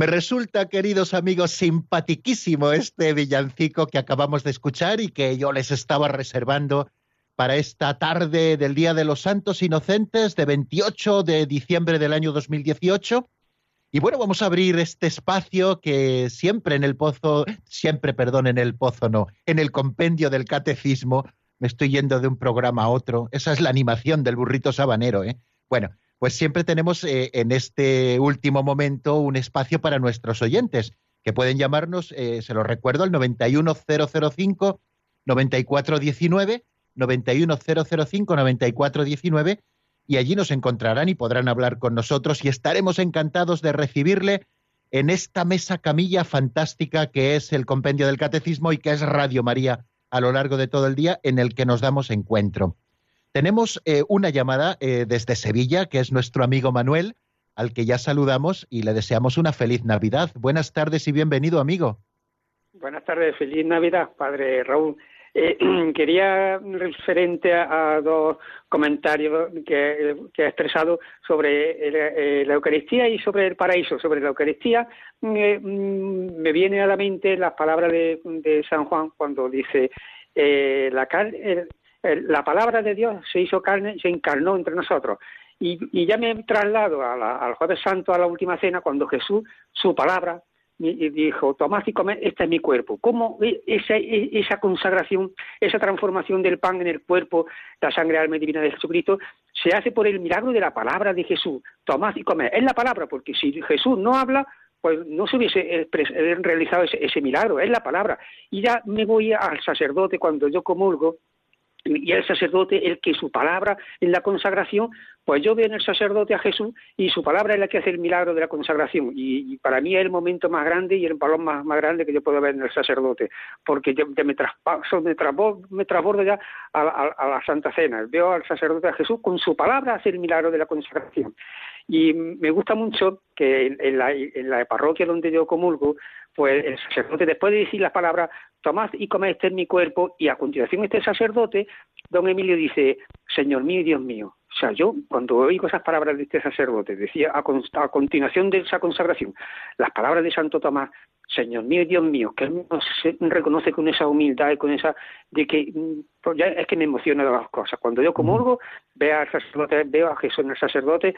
Me resulta, queridos amigos, simpatiquísimo este villancico que acabamos de escuchar y que yo les estaba reservando para esta tarde del Día de los Santos Inocentes de 28 de diciembre del año 2018. Y bueno, vamos a abrir este espacio que siempre en el pozo, siempre, perdón, en el pozo no, en el compendio del catecismo, me estoy yendo de un programa a otro. Esa es la animación del burrito sabanero, ¿eh? Bueno, pues siempre tenemos eh, en este último momento un espacio para nuestros oyentes, que pueden llamarnos, eh, se lo recuerdo, al 91005 9419, 91005 9419, y allí nos encontrarán y podrán hablar con nosotros y estaremos encantados de recibirle en esta mesa camilla fantástica que es el compendio del catecismo y que es Radio María a lo largo de todo el día en el que nos damos encuentro. Tenemos eh, una llamada eh, desde Sevilla, que es nuestro amigo Manuel, al que ya saludamos y le deseamos una feliz Navidad. Buenas tardes y bienvenido, amigo. Buenas tardes, feliz Navidad, padre Raúl. Eh, quería, referente a, dos comentarios que, ha expresado sobre la Eucaristía y sobre el paraíso. Sobre la Eucaristía, mm, me viene a la mente las palabras de, San Juan cuando dice, la, la palabra de Dios se hizo carne, se encarnó entre nosotros. Y, ya me traslado al jueves santo, a la última cena, cuando Jesús, su palabra, dijo, tomad y comed, este es mi cuerpo. ¿Cómo esa, esa consagración, esa transformación del pan en el cuerpo, la sangre, alma y divina de Jesucristo, se hace por el milagro de la palabra de Jesús? Tomad y comed. Es la palabra, porque si Jesús no habla, pues no se hubiese realizado ese, ese milagro, es la palabra. Y ya me voy al sacerdote cuando yo comulgo, y el sacerdote el que su palabra en la consagración, pues yo veo en el sacerdote a Jesús y su palabra es la que hace el milagro de la consagración y, para mí es el momento más grande y el valor más, más grande que yo puedo ver en el sacerdote, porque yo, me traspaso, me, me transbordo ya a, a, la Santa Cena, veo al sacerdote a Jesús con su palabra hacer el milagro de la consagración. Y me gusta mucho que en la, en la parroquia donde yo comulgo, pues el sacerdote, después de decir las palabras, tomad y comed este en mi cuerpo, y a continuación este sacerdote, don Emilio dice, Señor mío y Dios mío. O sea, yo cuando oigo esas palabras de este sacerdote, decía a, continuación de esa consagración, las palabras de Santo Tomás, Señor mío y Dios mío, que él se reconoce con esa humildad y con esa, de que pues ya es que me emociona las cosas. Cuando yo comulgo, veo al sacerdote, veo a Jesús en el sacerdote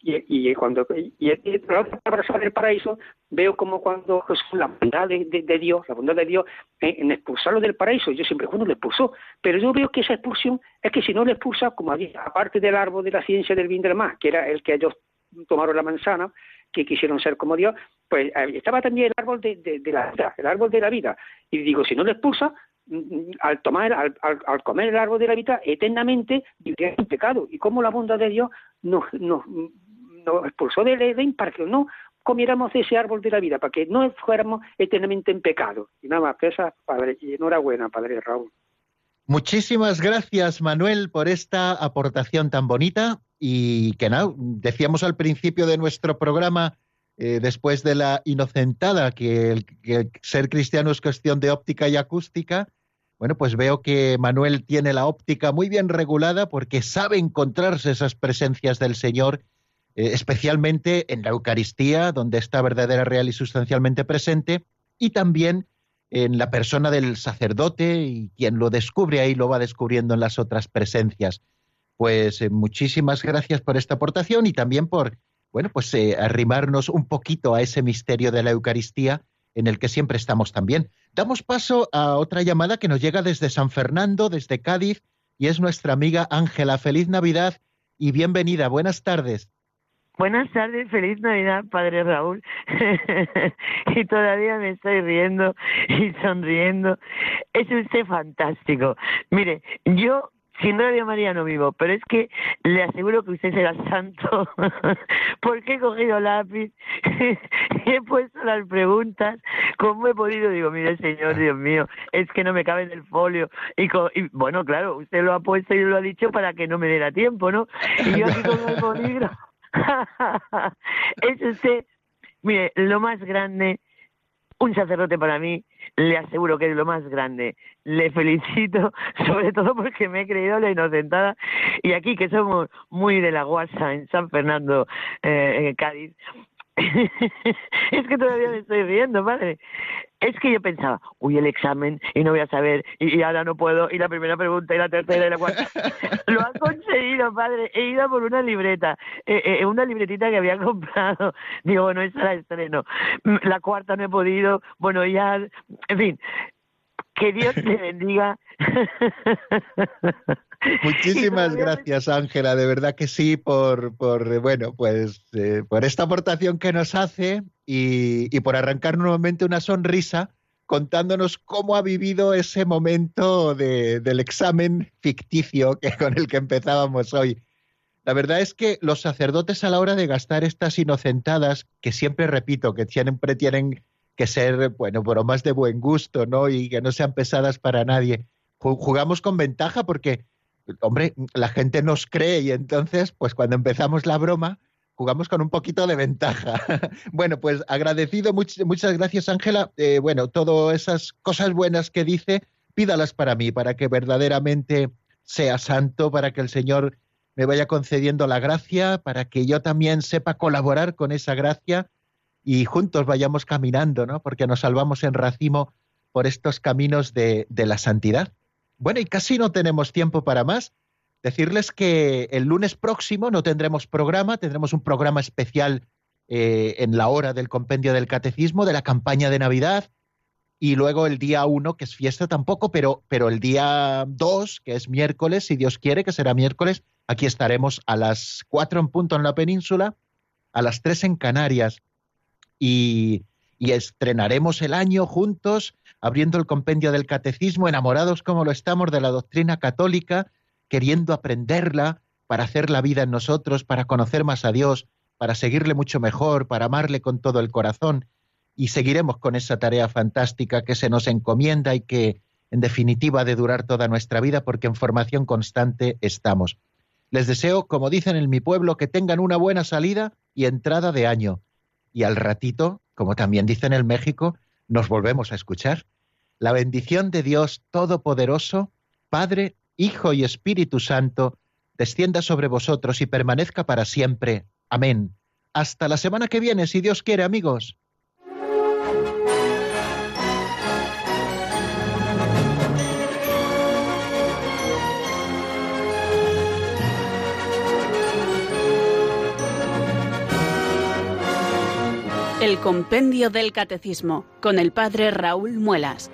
y, cuando y, y la otra del paraíso veo como cuando Jesús, la bondad de, Dios, la bondad de Dios en, expulsarlo del paraíso, yo siempre, bueno, le expulsó, pero yo veo que esa expulsión es que si no le expulsa, como había, aparte del árbol de la ciencia del bien del mal, que era el que ellos tomaron la manzana, que quisieron ser como Dios, pues estaba también el árbol de, de, la vida, el árbol de la vida. Y digo, si no le expulsa, mm, mm, al tomar, al, al, comer el árbol de la vida, eternamente viviría en pecado. Y como la bondad de Dios nos, nos, expulsó del Edén para que no comiéramos ese árbol de la vida, para que no fuéramos eternamente en pecado. Y nada más, esa, padre, y enhorabuena, padre Raúl. Muchísimas gracias, Manuel, por esta aportación tan bonita y que nada, decíamos al principio de nuestro programa, eh, después de la inocentada, que el, que ser cristiano es cuestión de óptica y acústica. Bueno, pues veo que Manuel tiene la óptica muy bien regulada porque sabe encontrarse esas presencias del Señor, eh, especialmente en la Eucaristía, donde está verdadera, real y sustancialmente presente, y también en la persona del sacerdote y quien lo descubre ahí lo va descubriendo en las otras presencias. Pues eh, muchísimas gracias por esta aportación y también por, bueno, pues eh, arrimarnos un poquito a ese misterio de la Eucaristía en el que siempre estamos también. Damos paso a otra llamada que nos llega desde San Fernando, desde Cádiz, y es nuestra amiga Ángela. Feliz Navidad y bienvenida. Buenas tardes. Buenas tardes, feliz Navidad, Padre Raúl. y todavía me estoy riendo y sonriendo. Es usted fantástico. Mire, yo sin Radio María no vivo, pero es que le aseguro que usted será santo, porque he cogido lápiz y he puesto las preguntas, ¿cómo he podido? Digo, mire, señor, Dios mío, es que no me cabe en el folio. Y, bueno, claro, usted lo ha puesto y lo ha dicho para que no me diera tiempo, ¿no? Y yo aquí con el bolígrafo. es usted, mire, lo más grande un sacerdote para mí, le aseguro que es lo más grande. Le felicito, sobre todo porque me he creído la inocentada. Y aquí, que somos muy de la guasa en San Fernando, eh, en Cádiz, es que todavía me estoy riendo, madre. Es que yo pensaba, uy, el examen, y no voy a saber, y, ahora no puedo, y la primera pregunta, y la tercera, y la cuarta. Lo han conseguido, padre. He ido por una libreta, eh, eh, una libretita que había comprado. Digo, bueno, esa la estreno. Mm, la cuarta no he podido, bueno, ya, en fin, que Dios le bendiga. Muchísimas gracias, Ángela, de verdad que sí, por, por bueno, pues eh, por esta aportación que nos hace y, por arrancar nuevamente una sonrisa contándonos cómo ha vivido ese momento de, del examen ficticio que, con el que empezábamos hoy. La verdad es que los sacerdotes a la hora de gastar estas inocentadas, que siempre repito, que siempre tienen que ser, bueno, bromas de buen gusto, ¿no? Y que no sean pesadas para nadie. Jugamos con ventaja porque, hombre, la gente nos cree y entonces, pues cuando empezamos la broma, jugamos con un poquito de ventaja. bueno, pues agradecido, muchas gracias Ángela. Eh, bueno, todas esas cosas buenas que dice, pídalas para mí, para que verdaderamente sea santo, para que el Señor me vaya concediendo la gracia, para que yo también sepa colaborar con esa gracia y juntos vayamos caminando, ¿no? Porque nos salvamos en racimo por estos caminos de, la santidad. Bueno, y casi no tenemos tiempo para más. Decirles que el lunes próximo no tendremos programa, tendremos un programa especial eh, en la hora del compendio del catecismo, de la campaña de Navidad, y luego el día 1, que es fiesta tampoco, pero, pero el día 2, que es miércoles, si Dios quiere, que será miércoles, aquí estaremos a las 4 en punto en la península, a las 3 en Canarias y, estrenaremos el año juntos, abriendo el compendio del catecismo, enamorados como lo estamos de la doctrina católica, queriendo aprenderla para hacer la vida en nosotros, para conocer más a Dios, para seguirle mucho mejor, para amarle con todo el corazón. Y seguiremos con esa tarea fantástica que se nos encomienda y que, en definitiva, ha de durar toda nuestra vida porque en formación constante estamos. Les deseo, como dicen en mi pueblo, que tengan una buena salida y entrada de año y al ratito, como también dicen en el México, nos volvemos a escuchar. La bendición de Dios Todopoderoso, Padre, Hijo y Espíritu Santo, descienda sobre vosotros y permanezca para siempre. Amén. Hasta la semana que viene, si Dios quiere, amigos. el Compendio del Catecismo con el Padre Raúl Muelas.